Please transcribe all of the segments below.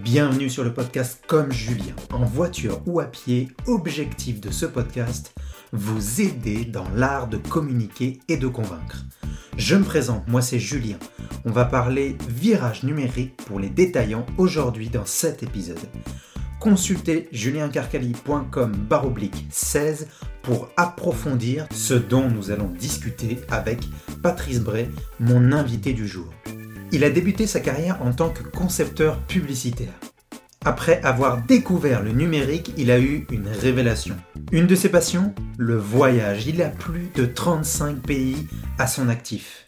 Bienvenue sur le podcast Comme Julien. En voiture ou à pied, objectif de ce podcast, vous aider dans l'art de communiquer et de convaincre. Je me présente, moi c'est Julien. On va parler virage numérique pour les détaillants aujourd'hui dans cet épisode. Consultez juliencarcali.com 16 pour approfondir ce dont nous allons discuter avec Patrice Bray, mon invité du jour. Il a débuté sa carrière en tant que concepteur publicitaire. Après avoir découvert le numérique, il a eu une révélation. Une de ses passions Le voyage. Il a plus de 35 pays à son actif.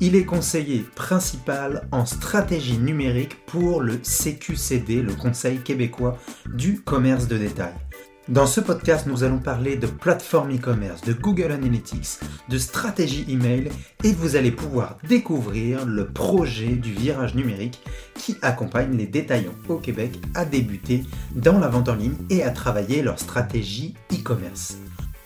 Il est conseiller principal en stratégie numérique pour le CQCD, le Conseil québécois du commerce de détail. Dans ce podcast, nous allons parler de plateforme e-commerce, de Google Analytics, de stratégie email et vous allez pouvoir découvrir le projet du virage numérique qui accompagne les détaillants au Québec à débuter dans la vente en ligne et à travailler leur stratégie e-commerce.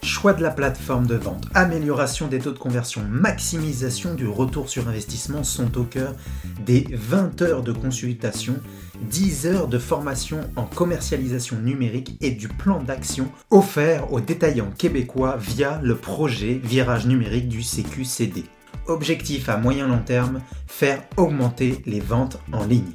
Choix de la plateforme de vente, amélioration des taux de conversion, maximisation du retour sur investissement sont au cœur des 20 heures de consultation 10 heures de formation en commercialisation numérique et du plan d'action offert aux détaillants québécois via le projet Virage numérique du CQCD. Objectif à moyen long terme, faire augmenter les ventes en ligne.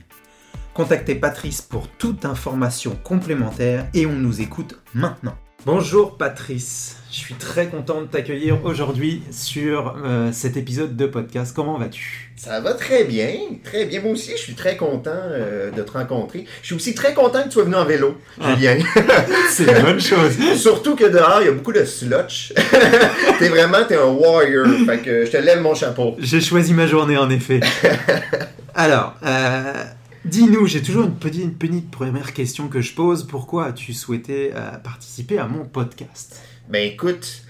Contactez Patrice pour toute information complémentaire et on nous écoute maintenant. Bonjour Patrice, je suis très content de t'accueillir aujourd'hui sur euh, cet épisode de podcast. Comment vas-tu? Ça va très bien, très bien. Moi aussi, je suis très content euh, de te rencontrer. Je suis aussi très content que tu sois venu en vélo, ah. Julien. C'est une bonne chose. Surtout que dehors, il y a beaucoup de slotch. t'es vraiment, t'es un warrior. Fait que je te lève mon chapeau. J'ai choisi ma journée en effet. Alors, euh, Dis-nous, j'ai toujours une petite, petite, première question que je pose. Pourquoi as-tu souhaité euh, participer à mon podcast? Ben écoute,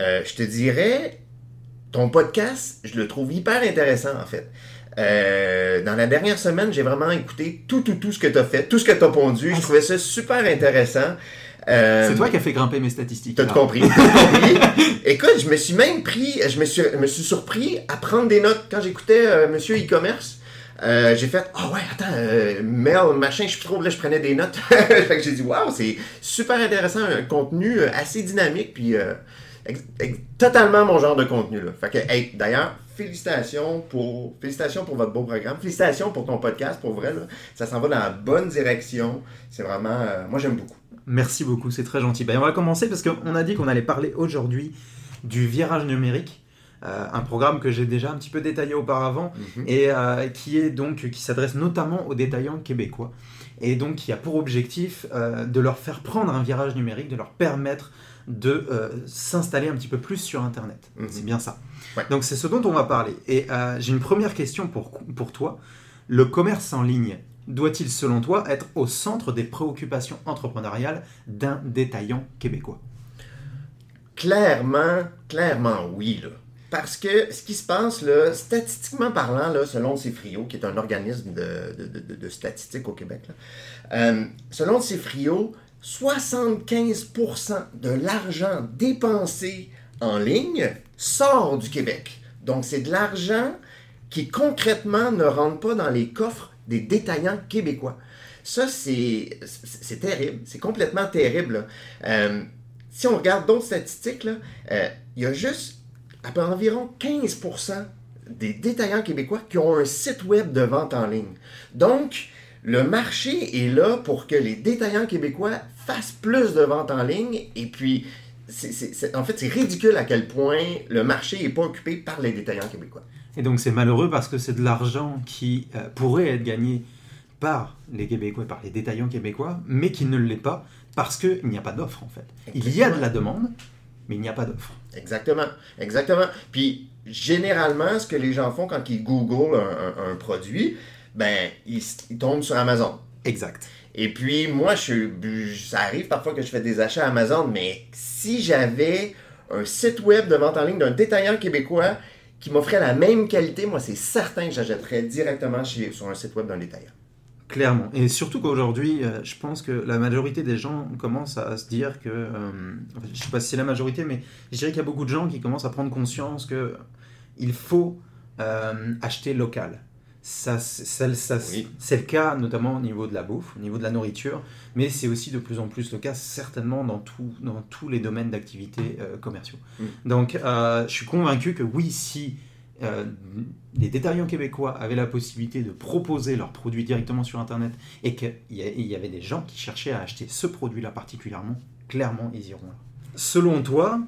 euh, je te dirais, ton podcast, je le trouve hyper intéressant en fait. Euh, dans la dernière semaine, j'ai vraiment écouté tout, tout, tout ce que tu as fait, tout ce que tu as pondu. je ah, trouvais ça super intéressant. c'est toi qui as fait grimper mes statistiques. T'as compris. Écoute, je me suis même pris, je me suis, me suis surpris à prendre des notes quand j'écoutais Monsieur e-commerce. Euh, j'ai fait Ah oh ouais, attends, euh, mail, machin, je trouve là, je prenais des notes. fait que j'ai dit Waouh, c'est super intéressant, un contenu euh, assez dynamique, puis totalement mon genre de contenu. Là. Fait que, hey, d'ailleurs, félicitations pour, félicitations pour votre beau programme, félicitations pour ton podcast, pour vrai, là. ça s'en va dans la bonne direction. C'est vraiment, moi j'aime beaucoup. Merci beaucoup, c'est très gentil. Ben, on va commencer parce qu'on a dit qu'on allait parler aujourd'hui du virage numérique. Euh, un programme que j'ai déjà un petit peu détaillé auparavant mhm. et euh, qui est donc qui s'adresse notamment aux détaillants québécois et donc qui a pour objectif euh, de leur faire prendre un virage numérique, de leur permettre de s'installer un petit peu plus sur Internet. Mhm. C'est bien ça. Donc c'est ce dont on va parler. Et j'ai une première question pour, pour toi. Le commerce en ligne doit-il selon toi être au centre des préoccupations entrepreneuriales d'un détaillant québécois? Clairement, clairement oui. Là. Parce que ce qui se passe, là, statistiquement parlant, là, selon CIFRIO, qui est un organisme de, de, au Québec, euh, selon CIFRIO, 75% de l'argent dépensé en ligne sort du Québec. Donc, c'est de l'argent qui concrètement ne rentre pas dans les coffres des détaillants québécois. Ça, c'est terrible. C'est complètement terrible. Euh, si on regarde d'autres statistiques, euh, il y a juste à environ 15% des détaillants québécois qui ont un site web de vente en ligne. Donc, le marché est là pour que les détaillants québécois fassent plus de ventes en ligne et puis en fait, c'est ridicule à quel point le marché n'est pas occupé par les détaillants québécois. Et donc c'est malheureux parce que c'est de l'argent qui euh, pourrait être gagné par les Québécois, par les détaillants québécois, mais qui ne l'est pas parce qu'il n'y a pas d'offre en fait. Il y a de la demande, mais il n'y a pas d'offre. Exactement, exactement. Puis généralement, ce que les gens font quand ils googlent un, produit, ben ils, tombent sur Amazon. Exact. Et puis moi, je, ça arrive parfois que je fais des achats à Amazon, mais si j'avais un site web de vente en ligne d'un détaillant québécois qui m'offrait la même qualité, moi c'est certain que j'achèterais directement chez, sur un site web d'un détaillant. Clairement. Et surtout qu'aujourd'hui, euh, je pense que la majorité des gens commencent à se dire que. Euh, je ne sais pas si c'est la majorité, mais je dirais qu'il y a beaucoup de gens qui commencent à prendre conscience qu'il faut euh, acheter local. Ça, ça, ça, C'est le cas notamment au niveau de la bouffe, au niveau de la nourriture, mais c'est aussi de plus en plus le cas certainement dans, tout, dans tous les domaines d'activité euh, commerciaux. Mm. Donc euh, je suis convaincu que oui, si euh, les détaillants québécois avaient la possibilité de proposer leurs produits directement sur Internet et qu'il y avait des gens qui cherchaient à acheter ce produit-là particulièrement, clairement ils iront là. Selon toi,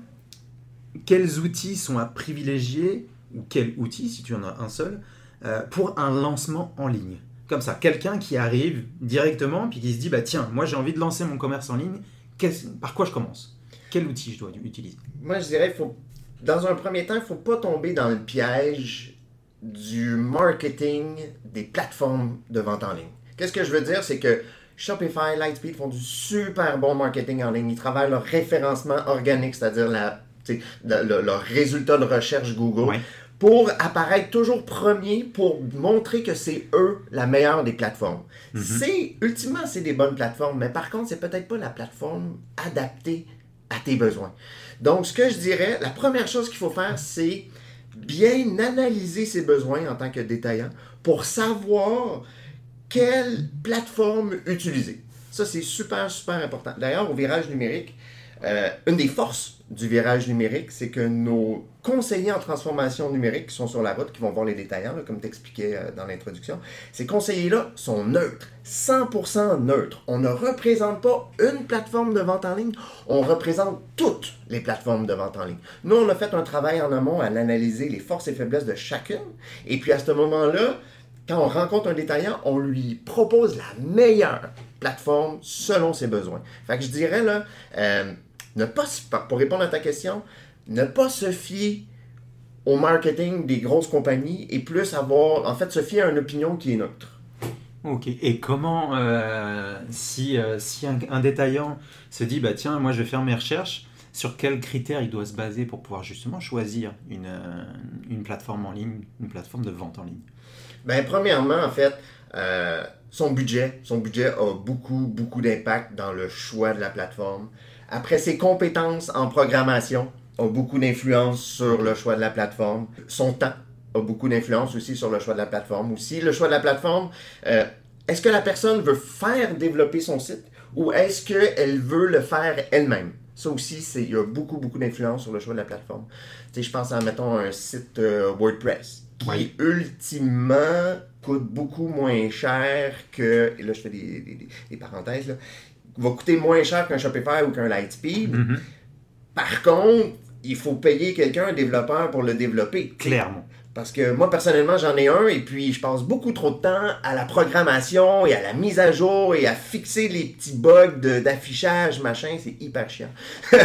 quels outils sont à privilégier, ou quels outils, si tu en as un seul, euh, pour un lancement en ligne? Comme ça, quelqu'un qui arrive directement puis qui se dit bah tiens, moi j'ai envie de lancer mon commerce en ligne, par quoi je commence? Quel outil je dois utiliser? Moi je dirais faut dans un premier temps, il ne faut pas tomber dans le piège du marketing des plateformes de vente en ligne. Qu'est-ce que je veux dire? C'est que Shopify, Lightspeed font du super bon marketing en ligne. Ils travaillent leur référencement organique, c'est-à-dire la, leur résultat de recherche Google pour apparaître toujours premier, pour montrer que c'est eux la meilleure des plateformes. Mhm. C'est ultimement c'est des bonnes plateformes, mais par contre c'est peut-être pas la plateforme adaptée à tes besoins. Donc ce que je dirais, la première chose qu'il faut faire, c'est bien analyser ses besoins en tant que détaillant pour savoir quelle plateforme utiliser. Ça c'est super super important. D'ailleurs au virage numérique, euh, une des forces du virage numérique, c'est que nos conseillers en transformation numérique qui sont sur la route, qui vont voir les détaillants, comme tu expliquais euh, dans l'introduction, ces conseillers-là sont neutres, 100% neutres. On ne représente pas une plateforme de vente en ligne, on représente toutes les plateformes de vente en ligne. Nous, on a fait un travail en amont à analyser les forces et faiblesses de chacune, et puis à ce moment-là, quand on rencontre un détaillant, on lui propose la meilleure plateforme selon ses besoins. Fait que je dirais là, euh, ne pas, pour répondre à ta question, ne pas se fier au marketing des grosses compagnies et plus avoir, en fait, se fier à une opinion qui est neutre. Ok, et comment, euh, si, euh, si un, détaillant se dit, bah tiens, moi je vais faire mes recherches, sur quels critères il doit se baser pour pouvoir justement choisir une, euh, une plateforme en ligne, une plateforme de vente en ligne? Ben, Premièrement, en fait, son budget. Son budget a beaucoup, beaucoup d'impact dans le choix de la plateforme. Après, ses compétences en programmation ont beaucoup d'influence sur le choix de la plateforme. Son temps a beaucoup d'influence aussi sur le choix de la plateforme. Aussi, le choix de la plateforme, euh, est-ce que la personne veut faire développer son site ou est-ce qu'elle veut le faire elle-même? Ça aussi, il y a beaucoup, beaucoup d'influence sur le choix de la plateforme. Tu sais, je pense à, mettons, un site euh, WordPress qui, ultimement, coûte beaucoup moins cher que... Et là, je fais des, des parenthèses, là va coûter moins cher qu'un Shopify ou qu'un Lightspeed. Mm Par contre, il faut payer quelqu'un, un développeur, pour le développer. Clairement. Parce que moi, personnellement, j'en ai un et puis je passe beaucoup trop de temps à la programmation et à la mise à jour et à fixer les petits bugs d'affichage, machin. C'est hyper chiant.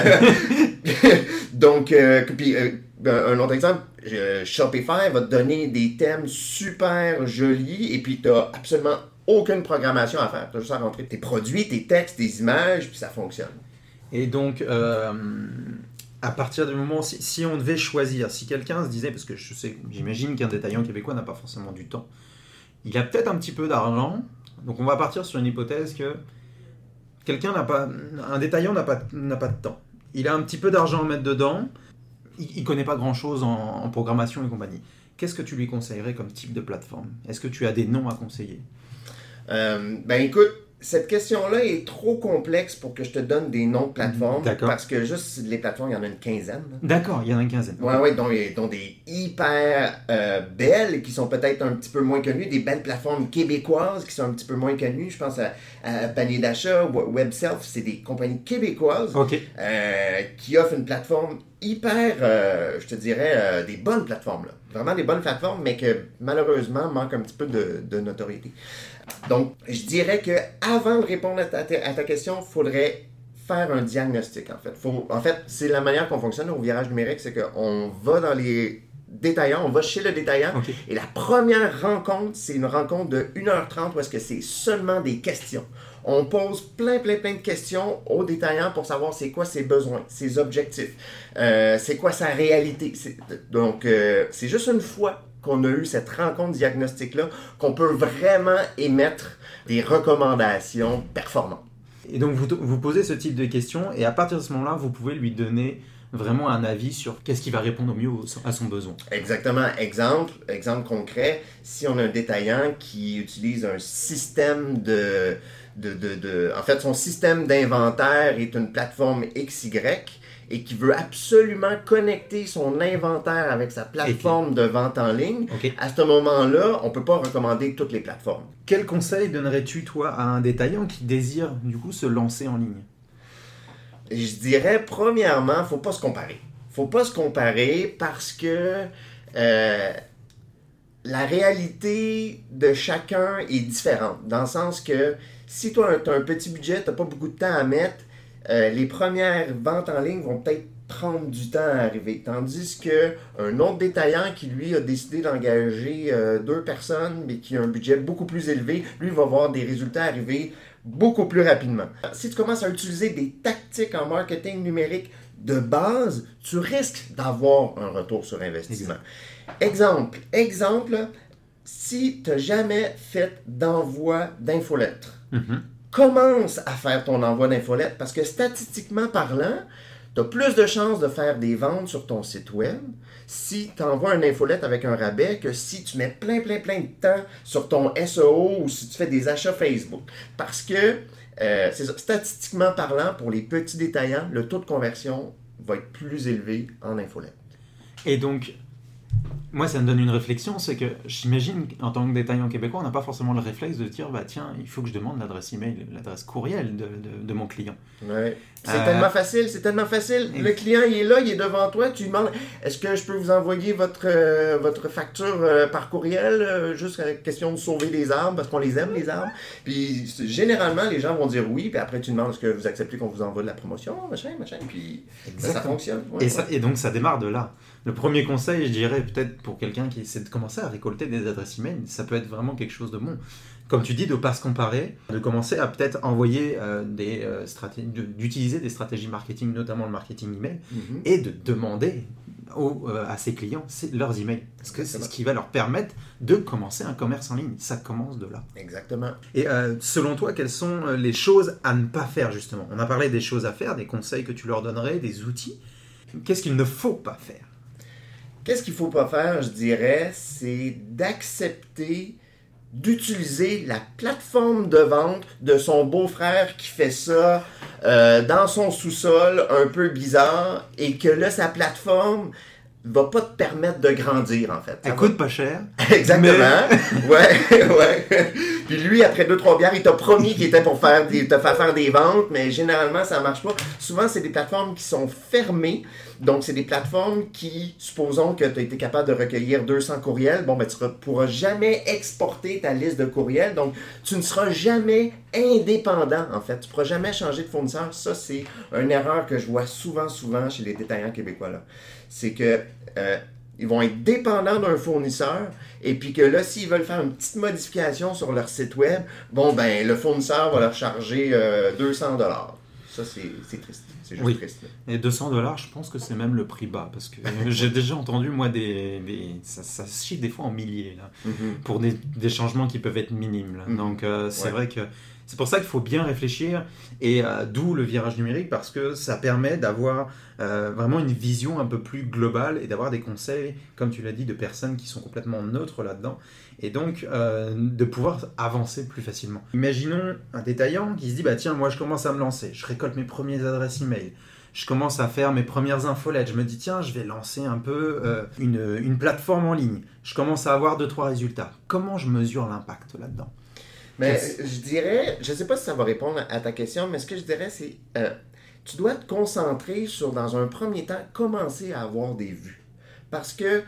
Donc, euh, puis, euh, un autre exemple, Shopify va te donner des thèmes super jolis et puis tu absolument aucune programmation à faire. Tu as juste à rentrer tes produits, tes textes, tes images, puis ça fonctionne. Et donc, euh, à partir du moment, si, si on devait choisir, si quelqu'un se disait, parce que je sais, j'imagine qu'un détaillant québécois n'a pas forcément du temps, il a peut-être un petit peu d'argent, donc on va partir sur une hypothèse que quelqu'un n'a pas, un détaillant n'a pas, n'a pas de temps. Il a un petit peu d'argent à mettre dedans, il, ne connaît pas grand-chose en, en programmation et compagnie. Qu'est-ce que tu lui conseillerais comme type de plateforme? Est-ce que tu as des noms à conseiller? Euh, ben écoute, cette question-là est trop complexe pour que je te donne des noms de plateformes. Parce que juste les plateformes, il y en a une quinzaine. D'accord, il y en a une quinzaine. Oui, oui, dont, des hyper euh, belles qui sont peut-être un petit peu moins connues, des belles plateformes québécoises qui sont un petit peu moins connues. Je pense à, Panier d'achat, WebSelf, c'est des compagnies québécoises euh, qui offrent une plateforme hyper, je te dirais, des bonnes plateformes. Là. Vraiment des bonnes plateformes, mais que malheureusement manquent un petit peu de, de notoriété. Donc, je dirais que avant de répondre à ta, question, il faudrait faire un diagnostic, en fait. en fait, c'est la manière qu'on fonctionne au virage numérique, c'est qu'on va dans les détaillants, on va chez le détaillant, et la première rencontre, c'est une rencontre de 1h30 où est-ce que c'est seulement des questions. On pose plein, plein, plein de questions au détaillant pour savoir c'est quoi ses besoins, ses objectifs, euh, c'est quoi sa réalité. Donc, euh, c'est juste une fois qu'on a eu cette rencontre diagnostique-là, qu'on peut vraiment émettre des recommandations performantes. Et donc vous, vous posez ce type de questions et à partir de ce moment-là, vous pouvez lui donner vraiment un avis sur qu'est-ce qui va répondre au mieux à son besoin. Exactement. Exemple, exemple concret, si on a un détaillant qui utilise un système de, de, de, de en fait, son système d'inventaire est une plateforme XY et qui veut absolument connecter son inventaire avec sa plateforme de vente en ligne, à ce moment-là, on ne peut pas recommander toutes les plateformes. Quel conseil donnerais-tu, toi, à un détaillant qui désire, du coup, se lancer en ligne? Je dirais, premièrement, faut pas se comparer. faut pas se comparer parce que euh, la réalité de chacun est différente. Dans le sens que si toi, tu as un petit budget, tu n'as pas beaucoup de temps à mettre, euh, les premières ventes en ligne vont peut-être prendre du temps à arriver. Tandis que un autre détaillant qui, lui, a décidé d'engager euh, deux personnes, mais qui a un budget beaucoup plus élevé, lui va voir des résultats arriver beaucoup plus rapidement. Si tu commences à utiliser des tactiques en marketing numérique de base, tu risques d'avoir un retour sur investissement. Exemple, exemple, si tu n'as jamais fait d'envoi d'infolettres, Mhm. Commence à faire ton envoi d'infolettre parce que statistiquement parlant, tu as plus de chances de faire des ventes sur ton site web si tu envoies un infolette avec un rabais que si tu mets plein, plein, plein de temps sur ton SEO ou si tu fais des achats Facebook. Parce que, euh, statistiquement parlant, pour les petits détaillants, le taux de conversion va être plus élevé en infolette. Et donc, moi, ça me donne une réflexion, c'est que j'imagine qu'en tant que détaillant québécois, on n'a pas forcément le réflexe de dire, bah tiens, il faut que je demande l'adresse email, l'adresse courriel de, de- de mon client. Ouais. C'est Euh, tellement facile, c'est tellement facile. Le client, il est là, il est devant toi, tu lui demandes est-ce que je peux vous envoyer votre, euh, votre facture euh, par courriel Juste question de sauver les arbres, parce qu'on les aime, les arbres. Puis généralement, les gens vont dire oui, puis après, tu demandes est-ce que vous acceptez qu'on vous envoie de la promotion, machin, machin, puis ça fonctionne. Ouais, Et, ça- ouais. et donc, ça démarre de là. Le premier conseil, je dirais, peut-être pour quelqu'un qui essaie de commencer à récolter des adresses email, ça peut être vraiment quelque chose de bon. Comme tu dis, de ne pas se comparer, de commencer à peut-être envoyer euh, des euh, stratégies, de- d'utiliser des stratégies marketing, notamment le marketing email, Mhm. et de demander euh, à ses clients leurs emails. Parce que c'est ce qui va leur permettre de commencer un commerce en ligne. Ça commence de là. Exactement. Et euh, selon toi, quelles sont les choses à ne pas faire justement? On a parlé des choses à faire, des conseils que tu leur donnerais, des outils. Qu'est-ce qu'il ne faut pas faire? Qu'est-ce qu'il faut pas faire, je dirais, c'est d'accepter d'utiliser la plateforme de vente de son beau-frère qui fait ça euh, dans son sous-sol un peu bizarre et que là, sa plateforme va pas te permettre de grandir, en fait. Ça Elle va- coûte pas cher. Exactement. Ouais, ouais. Puis lui, après deux, trois bières, il t'a promis qu'il était pour faire des, te faire faire des ventes, mais généralement, ça marche pas. Souvent, c'est des plateformes qui sont fermées. Donc, c'est des plateformes qui, supposons que tu as été capable de recueillir 200 courriels, bon, ben, tu ne pourras jamais exporter ta liste de courriels. Donc, tu ne seras jamais indépendant, en fait. Tu ne pourras jamais changer de fournisseur. Ça, c'est une erreur que je vois souvent, souvent chez les détaillants québécois, là. C'est que, euh, ils vont être dépendants d'un fournisseur et puis que là, s'ils veulent faire une petite modification sur leur site web, bon, ben, le fournisseur va leur charger euh, 200 dollars. Ça, c'est triste. C'est juste Oui. triste. là. Et 200 dollars, je pense que c'est même le prix bas. Parce que j'ai déjà entendu, moi, des, des- ça, ça se chiffre des fois en milliers. Là. pour des, des changements qui peuvent être minimes. là. Mhm. Donc euh, c'est Ouais. vrai que c'est pour ça qu'il faut bien réfléchir et euh, d'où le virage numérique parce que ça permet d'avoir euh, vraiment une vision un peu plus globale et d'avoir des conseils, comme tu l'as dit, de personnes qui sont complètement neutres là-dedans et donc euh, de pouvoir avancer plus facilement. Imaginons un détaillant qui se dit bah tiens moi je commence à me lancer, je récolte mes premières adresses email. Je commence à faire mes premières infolettes. Je me dis, tiens, je vais lancer un peu une, une plateforme en ligne. Je commence à avoir deux, trois résultats. Comment je mesure l'impact là-dedans? Mais je dirais, je sais pas si ça va répondre à ta question, mais ce que je dirais, c'est euh, tu dois te concentrer sur, dans un premier temps, commencer à avoir des vues. Parce que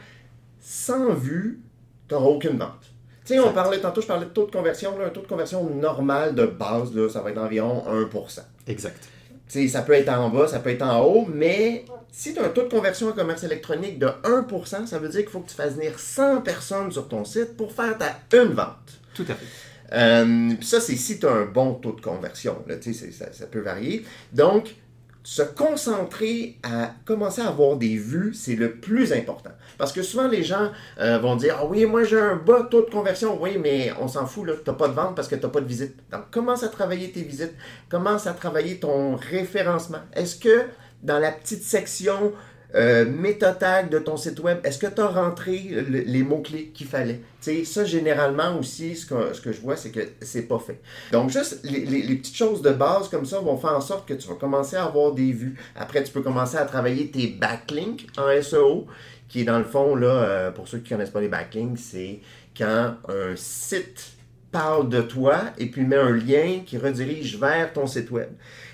sans vues, tu n'auras aucune vente. Tu sais, on parlait tantôt, je parlais de taux de conversion. là, un taux de conversion normal de base, là, ça va être d'environ 1%. Exact. Tu sais, ça peut être en bas, ça peut être en haut, mais si tu as un taux de conversion en commerce électronique de 1%, ça veut dire qu'il faut que tu fasses venir 100 personnes sur ton site pour faire ta une vente. Tout à fait. Euh, ça, c'est si tu as un bon taux de conversion. Là, ça, ça peut varier. Donc, se concentrer à commencer à avoir des vues, c'est le plus important. Parce que souvent, les gens euh, vont dire Ah oui, moi j'ai un bas taux de conversion. Oui, mais on s'en fout, tu n'as pas de vente parce que tu n'as pas de visite. Donc, commence à travailler tes visites. Commence à travailler ton référencement. Est-ce que dans la petite section euh, méta-tag de ton site web, est-ce que tu as rentré les mots-clés qu'il fallait? sais, ça, généralement aussi, ce que, je vois, c'est que c'est pas fait. Donc, juste les, les, petites choses de base comme ça vont faire en sorte que tu vas commencer à avoir des vues. Après, tu peux commencer à travailler tes backlinks en SEO, qui est dans le fond, là, euh, pour ceux qui ne connaissent pas les backlinks, c'est quand un site parle de toi et puis met un lien qui redirige vers ton site web.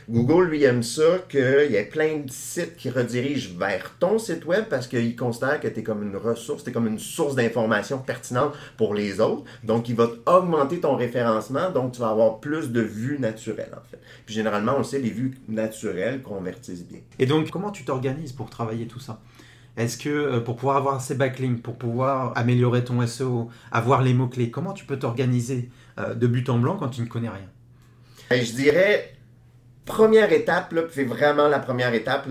Google, lui, aime ça qu'il y ait plein de sites qui redirigent vers ton site web parce qu'il considère que tu es comme une ressource, tu es comme une source d'information pertinente pour les autres. Donc, il va augmenter ton référencement, donc tu vas avoir plus de vues naturelles, en fait. Puis généralement, on sait, les vues naturelles convertissent bien. Et donc, comment tu t'organises pour travailler tout ça? Est-ce que euh, pour pouvoir avoir ces backlinks, pour pouvoir améliorer ton SEO, avoir les mots-clés, comment tu peux t'organiser euh, de but en blanc quand tu ne connais rien? Ben, Je dirais, première étape, c'est vraiment la première étape,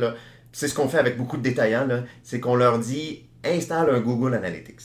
c'est ce qu'on fait avec beaucoup de détaillants, c'est qu'on leur dit installe un Google Analytics.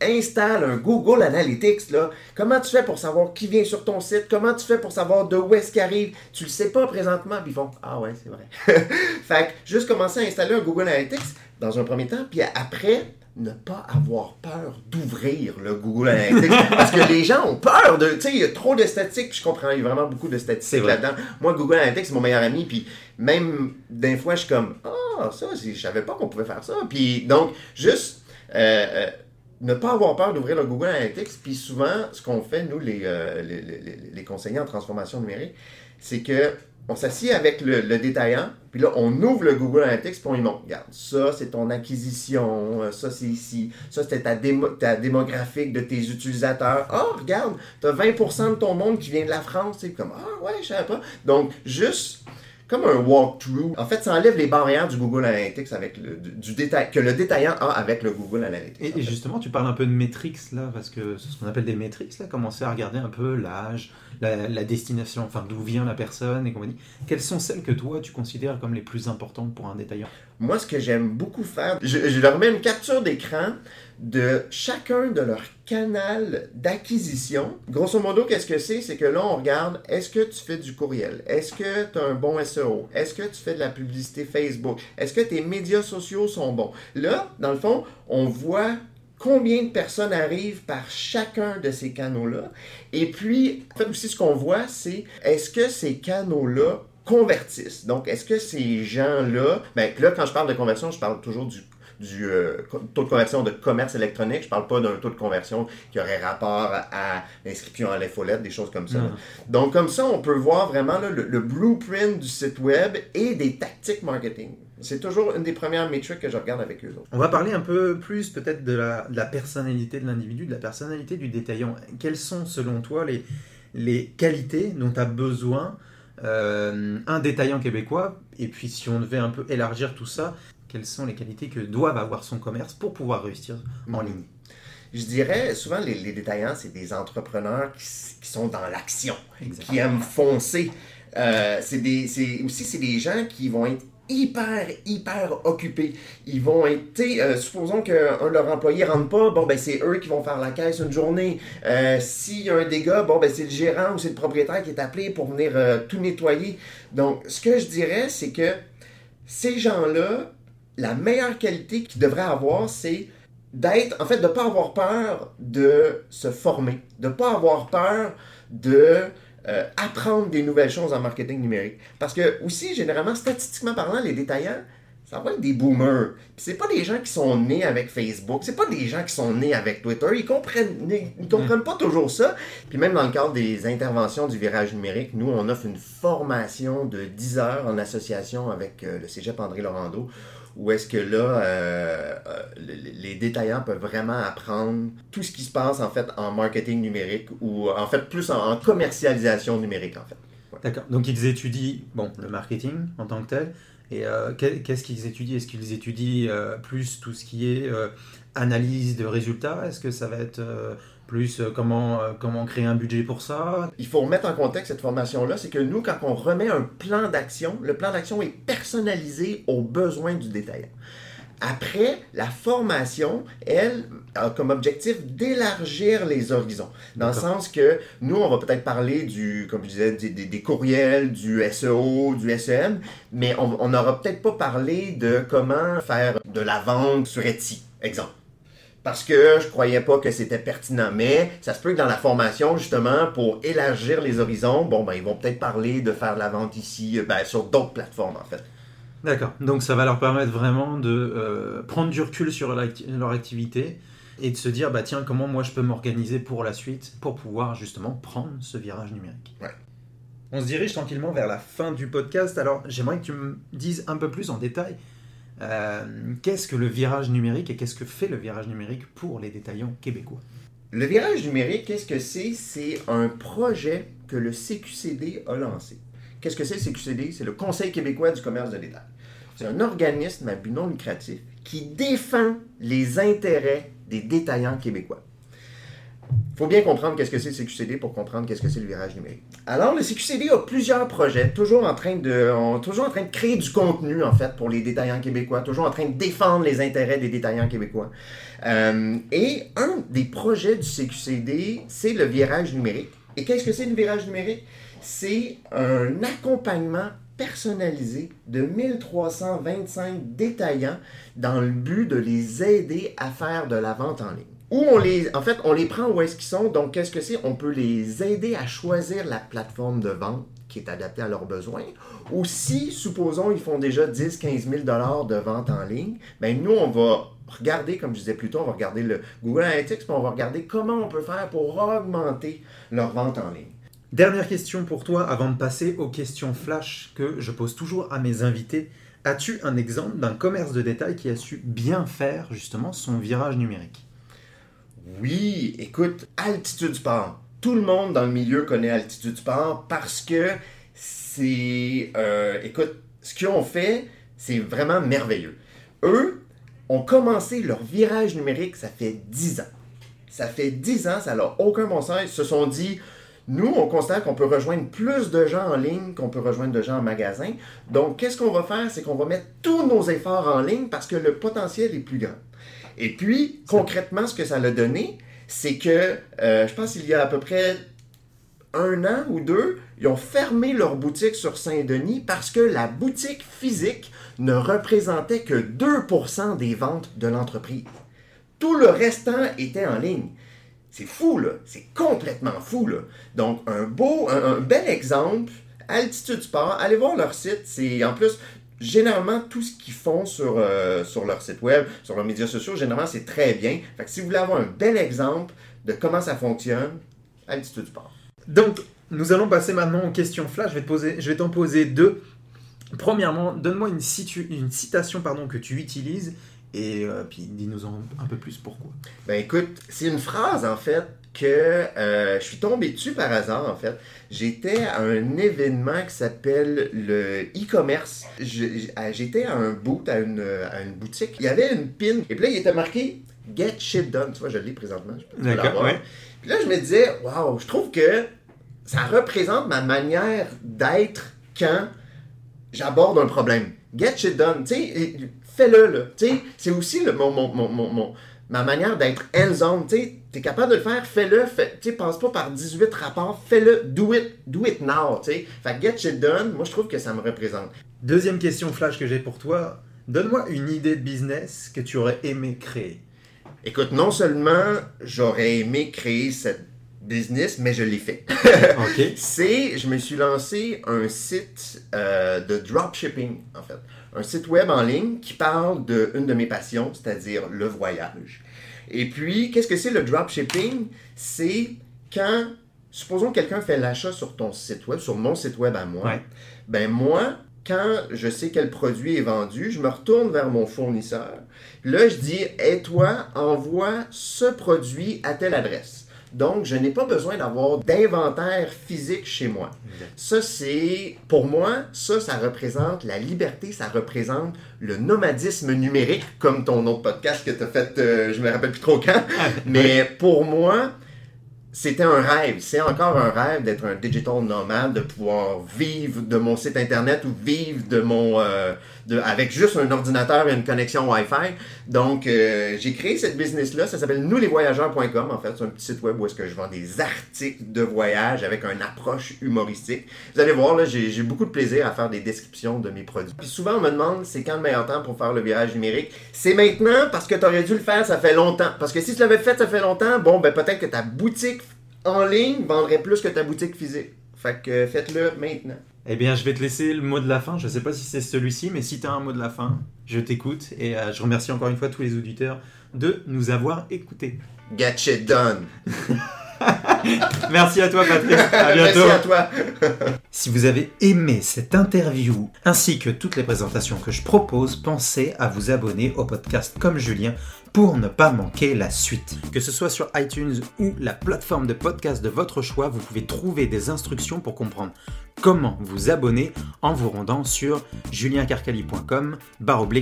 Installe un Google Analytics, là. Comment tu fais pour savoir qui vient sur ton site? Comment tu fais pour savoir de où est-ce qu'il arrive? Tu le sais pas présentement, puis ils font Ah ouais, c'est vrai. fait que juste commencer à installer un Google Analytics dans un premier temps, puis après, ne pas avoir peur d'ouvrir le Google Analytics. parce que les gens ont peur de. Tu sais, il y a trop de statistiques, puis je comprends, il y a vraiment beaucoup de statistiques là-dedans. Moi, Google Analytics, c'est mon meilleur ami, puis même des fois, je suis comme Ah, ça, je savais pas qu'on pouvait faire ça. Puis donc, juste. Euh, euh, ne pas avoir peur d'ouvrir le Google Analytics. Puis souvent, ce qu'on fait, nous, les, euh, conseillers en transformation numérique, c'est que on s'assied avec le, détaillant, puis là, on ouvre le Google Analytics, puis on lui montre, regarde, ça, c'est ton acquisition, euh, ça, c'est ici, ça, c'était ta, ta démographique de tes utilisateurs. Oh, regarde, tu as 20% de ton monde qui vient de la France, c'est comme, ah ouais, je savais pas. Donc, juste comme un walkthrough. En fait, ça enlève les barrières du Google Analytics avec le, du détail, que le détaillant a avec le Google Analytics. Et, justement, tu parles un peu de métriques là, parce que c'est ce qu'on appelle des métriques là, commencer à regarder un peu l'âge, la, destination, enfin d'où vient la personne et compagnie. Quelles sont celles que toi tu considères comme les plus importantes pour un détaillant? Moi, ce que j'aime beaucoup faire, je, je leur mets une capture d'écran de chacun de leurs canal d'acquisition. Grosso modo, qu'est-ce que c'est? C'est que là, on regarde, est-ce que tu fais du courriel? Est-ce que tu as un bon SEO? Est-ce que tu fais de la publicité Facebook? Est-ce que tes médias sociaux sont bons? Là, dans le fond, on voit combien de personnes arrivent par chacun de ces canaux-là. Et puis, en fait, aussi, ce qu'on voit, c'est est-ce que ces canaux-là convertissent? Donc, est-ce que ces gens-là, ben, là, quand je parle de conversion, je parle toujours du du euh, taux de conversion de commerce électronique. Je parle pas d'un taux de conversion qui aurait rapport à l'inscription à l'infolette, des choses comme ça. Donc, comme ça, on peut voir vraiment le, blueprint du site web et des tactiques marketing. C'est toujours une des premières métriques que je regarde avec eux. On va parler un peu plus peut-être de la, personnalité de l'individu, de la personnalité du détaillant. Quelles sont selon toi les, les qualités dont tu as besoin euh, un détaillant québécois? Et puis si on devait un peu élargir tout ça, quelles sont les qualités que doivent avoir son commerce pour pouvoir réussir en mhm. ligne? Je dirais, souvent, les, détaillants, c'est des entrepreneurs qui, sont dans l'action, qui aiment foncer. Euh, c'est aussi, c'est des gens qui vont être hyper, hyper occupés. Ils vont être, euh, supposons qu'un de leurs employés ne rentre pas, bon, ben, c'est eux qui vont faire la caisse une journée. Euh, s'il y a un dégât, bon, ben, c'est le gérant ou c'est le propriétaire qui est appelé pour venir tout nettoyer. Donc, ce que je dirais, c'est que ces gens-là, la meilleure qualité qu'ils devraient avoir, c'est d'être, en fait, de ne pas avoir peur de se former, de ne pas avoir peur de euh, apprendre des nouvelles choses en marketing numérique. Parce que aussi, généralement, statistiquement parlant, les détaillants, ça va être des boomers. Puis c'est pas des gens qui sont nés avec Facebook, c'est pas des gens qui sont nés avec Twitter, ils comprennent, ils comprennent pas toujours ça. Puis même dans le cadre des interventions du virage numérique, nous on offre une formation de 10 heures en association avec euh, le Cégep André Laurando où est-ce que là, euh, euh, les détaillants peuvent vraiment apprendre tout ce qui se passe en fait en marketing numérique ou en fait plus en, commercialisation numérique en fait. D'accord. Donc ils étudient bon le marketing en tant que tel. Et euh, qu'est-ce qu'ils étudient? Est-ce qu'ils étudient plus tout ce qui est analyse de résultats? Est-ce que ça va être plus euh, comment, euh, comment créer un budget pour ça. Il faut remettre en contexte cette formation-là, c'est que nous, quand on remet un plan d'action, le plan d'action est personnalisé aux besoins du détaillant. Après, la formation, elle, a comme objectif d'élargir les horizons. Dans le sens que nous, on va peut-être parler du, comme je disais, des, des- des courriels, du SEO, du SEM, mais on n'aura peut-être pas parlé de comment faire de la vente sur Etsy, exemple. Parce que je croyais pas que c'était pertinent. Mais ça se peut que dans la formation, justement, pour élargir les horizons, bon, ben, ils vont peut-être parler de faire de la vente ici, euh, ben, sur d'autres plateformes, en fait. D'accord. Donc ça va leur permettre vraiment de euh, prendre du recul sur leur, acti- leur activité et de se dire bah tiens comment moi je peux m'organiser pour la suite pour pouvoir justement prendre ce virage numérique. Ouais. On se dirige tranquillement vers la fin du podcast. Alors j'aimerais que tu me dises un peu plus en détail euh, qu'est-ce que le virage numérique et qu'est-ce que fait le virage numérique pour les détaillants québécois? Le virage numérique, qu'est-ce que c'est? C'est un projet que le CQCD a lancé. Qu'est-ce que c'est le CQCD? C'est le Conseil québécois du commerce de détail. C'est un organisme à but non lucratif qui défend les intérêts des détaillants québécois. Faut bien comprendre qu'est-ce que c'est le CQCD pour comprendre qu'est-ce que c'est le virage numérique. Alors, le CQCD a plusieurs projets, toujours en train de, on- toujours en train de créer du contenu, en fait, pour les détaillants québécois, toujours en train de défendre les intérêts des détaillants québécois. Euh, et un des projets du CQCD, c'est le virage numérique. Et qu'est-ce que c'est le virage numérique? C'est un accompagnement personnalisé de 1325 détaillants dans le but de les aider à faire de la vente en ligne. Où on les, en fait, on les prend où est-ce qu'ils sont. Donc, qu'est-ce que c'est? On peut les aider à choisir la plateforme de vente qui est adaptée à leurs besoins. Ou si, supposons, ils font déjà 10, 15 000 dollars de vente en ligne, ben nous, on va regarder, comme je disais plus tôt, on va regarder le Google Analytics, puis on va regarder comment on peut faire pour augmenter leur vente en ligne. Dernière question pour toi avant de passer aux questions flash que je pose toujours à mes invités. As-tu un exemple d'un commerce de détail qui a su bien faire justement son virage numérique? Oui, écoute, Altitude Sport. Tout le monde dans le milieu connaît Altitude Sport parce que c'est... euh, écoute, ce qu'ils ont fait, c'est vraiment merveilleux. Eux ont commencé leur virage numérique, ça fait 10 ans. Ça fait 10 ans, ça n'a aucun bon sens. Ils se sont dit, nous, on constate qu'on peut rejoindre plus de gens en ligne qu'on peut rejoindre de gens en magasin. Donc, qu'est-ce qu'on va faire? C'est qu'on va mettre tous nos efforts en ligne parce que le potentiel est plus grand. Et puis, concrètement, ce que ça l'a donné, c'est que, euh, je pense qu'il y a à peu près un an ou deux, ils ont fermé leur boutique sur Saint-Denis parce que la boutique physique ne représentait que 2% des ventes de l'entreprise. Tout le restant était en ligne. C'est fou, là. C'est complètement fou, là. Donc, un beau, bel exemple, Altitude Sport, allez voir leur site. C'est, en plus, généralement, tout ce qu'ils font sur, euh, sur leur site web, sur leurs médias sociaux, généralement, c'est très bien. Fait que si vous voulez avoir un bel exemple de comment ça fonctionne, Altitude Sport. Donc, nous allons passer maintenant aux questions flash. Je vais te poser, je vais t'en poser deux. Premièrement, donne-moi une, situ- une citation pardon, que tu utilises et euh, puis dis-nous en un peu plus pourquoi. Ben écoute, c'est une phrase en fait que euh, je suis tombé dessus par hasard en fait. J'étais à un événement qui s'appelle le e-commerce. À- J'étais à un boot, à une, à une boutique. Il y avait une pin et puis là il était marqué Get shit done. Tu vois, je l'ai présentement. je peux l'avoir. ouais. Puis là je me disais, waouh, je trouve que ça représente ma manière d'être quand j'aborde un problème. Get shit done. Tu sais, fais-le, là. Tu sais, c'est aussi le, mon, mon, mon, mon- mon- ma manière d'être hands-on. Tu sais, t'es capable de le faire, fais-le. Fais, tu pas par 18 rapports, fais-le. Do it, do it now, tu sais. Fait get shit done, moi, je trouve que ça me représente. Deuxième question flash que j'ai pour toi. Donne-moi une idée de business que tu aurais aimé créer. Écoute, non seulement j'aurais aimé créer cette business, mais je l'ai fait. Ok. C'est, je me suis lancé un site euh, de dropshipping, en fait. Un site web en ligne qui parle d'une de mes passions, c'est-à-dire le voyage. Et puis, qu'est-ce que c'est le dropshipping? C'est quand, supposons que quelqu'un fait l'achat sur ton site web, sur mon site web à moi, Ouais. ben moi, quand je sais quel produit est vendu, je me retourne vers mon fournisseur. Là, je dis, et toi, envoie ce produit à telle adresse. Donc, je n'ai pas besoin d'avoir d'inventaire physique chez moi. Ça, c'est, pour moi, ça, ça représente la liberté, ça représente le nomadisme numérique, comme ton autre podcast que tu as fait, euh, je me rappelle plus trop quand. Mais pour moi, c'était un rêve. C'est encore un rêve d'être un digital nomade, de pouvoir vivre de mon site internet ou vivre de mon, euh, avec juste un ordinateur et une connexion Wi-Fi. Donc, euh, j'ai créé cette business-là. Ça s'appelle nouslevoyageurs.com. En fait, c'est un petit site web où est-ce que je vends des articles de voyage avec une approche humoristique. Vous allez voir, là, j'ai j'ai beaucoup de plaisir à faire des descriptions de mes produits. Puis souvent, on me demande, c'est quand le meilleur temps pour faire le virage numérique? C'est maintenant parce que tu aurais dû le faire, ça fait longtemps. Parce que si tu l'avais fait, ça fait longtemps, bon, ben peut-être que ta boutique en ligne vendrait plus que ta boutique physique. Fait que faites-le maintenant. Eh bien, je vais te laisser le mot de la fin. Je ne sais pas si c'est celui-ci, mais si tu as un mot de la fin, je t'écoute. Et euh, je remercie encore une fois tous les auditeurs de nous avoir écoutés. Get shit done. Merci à toi, Patrick. À bientôt. Merci à toi. Si vous avez aimé cette interview ainsi que toutes les présentations que je propose, pensez à vous abonner au podcast comme Julien pour ne pas manquer la suite. Que ce soit sur iTunes ou la plateforme de podcast de votre choix, vous pouvez trouver des instructions pour comprendre comment vous abonner en vous rendant sur juliencarcali.com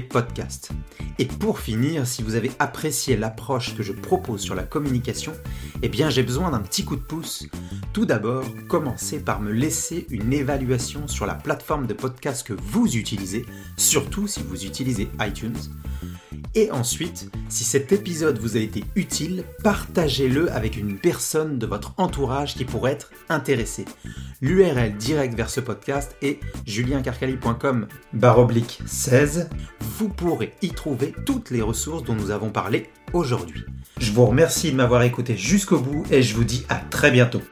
podcast. Et pour finir, si vous avez apprécié l'approche que je propose sur la communication, eh bien j'ai besoin d'un petit coup de pouce. Tout d'abord, commencez par me laisser une évaluation sur la plateforme de podcast que vous utilisez, surtout si vous utilisez iTunes. Et ensuite, si cet épisode vous a été utile, partagez-le avec une personne de votre entourage qui pourrait être intéressée. L'URL direct vers ce podcast est juliencarcali.com oblique 16. Vous pourrez y trouver toutes les ressources dont nous avons parlé aujourd'hui. Je vous remercie de m'avoir écouté jusqu'au bout et je vous dis à très bientôt.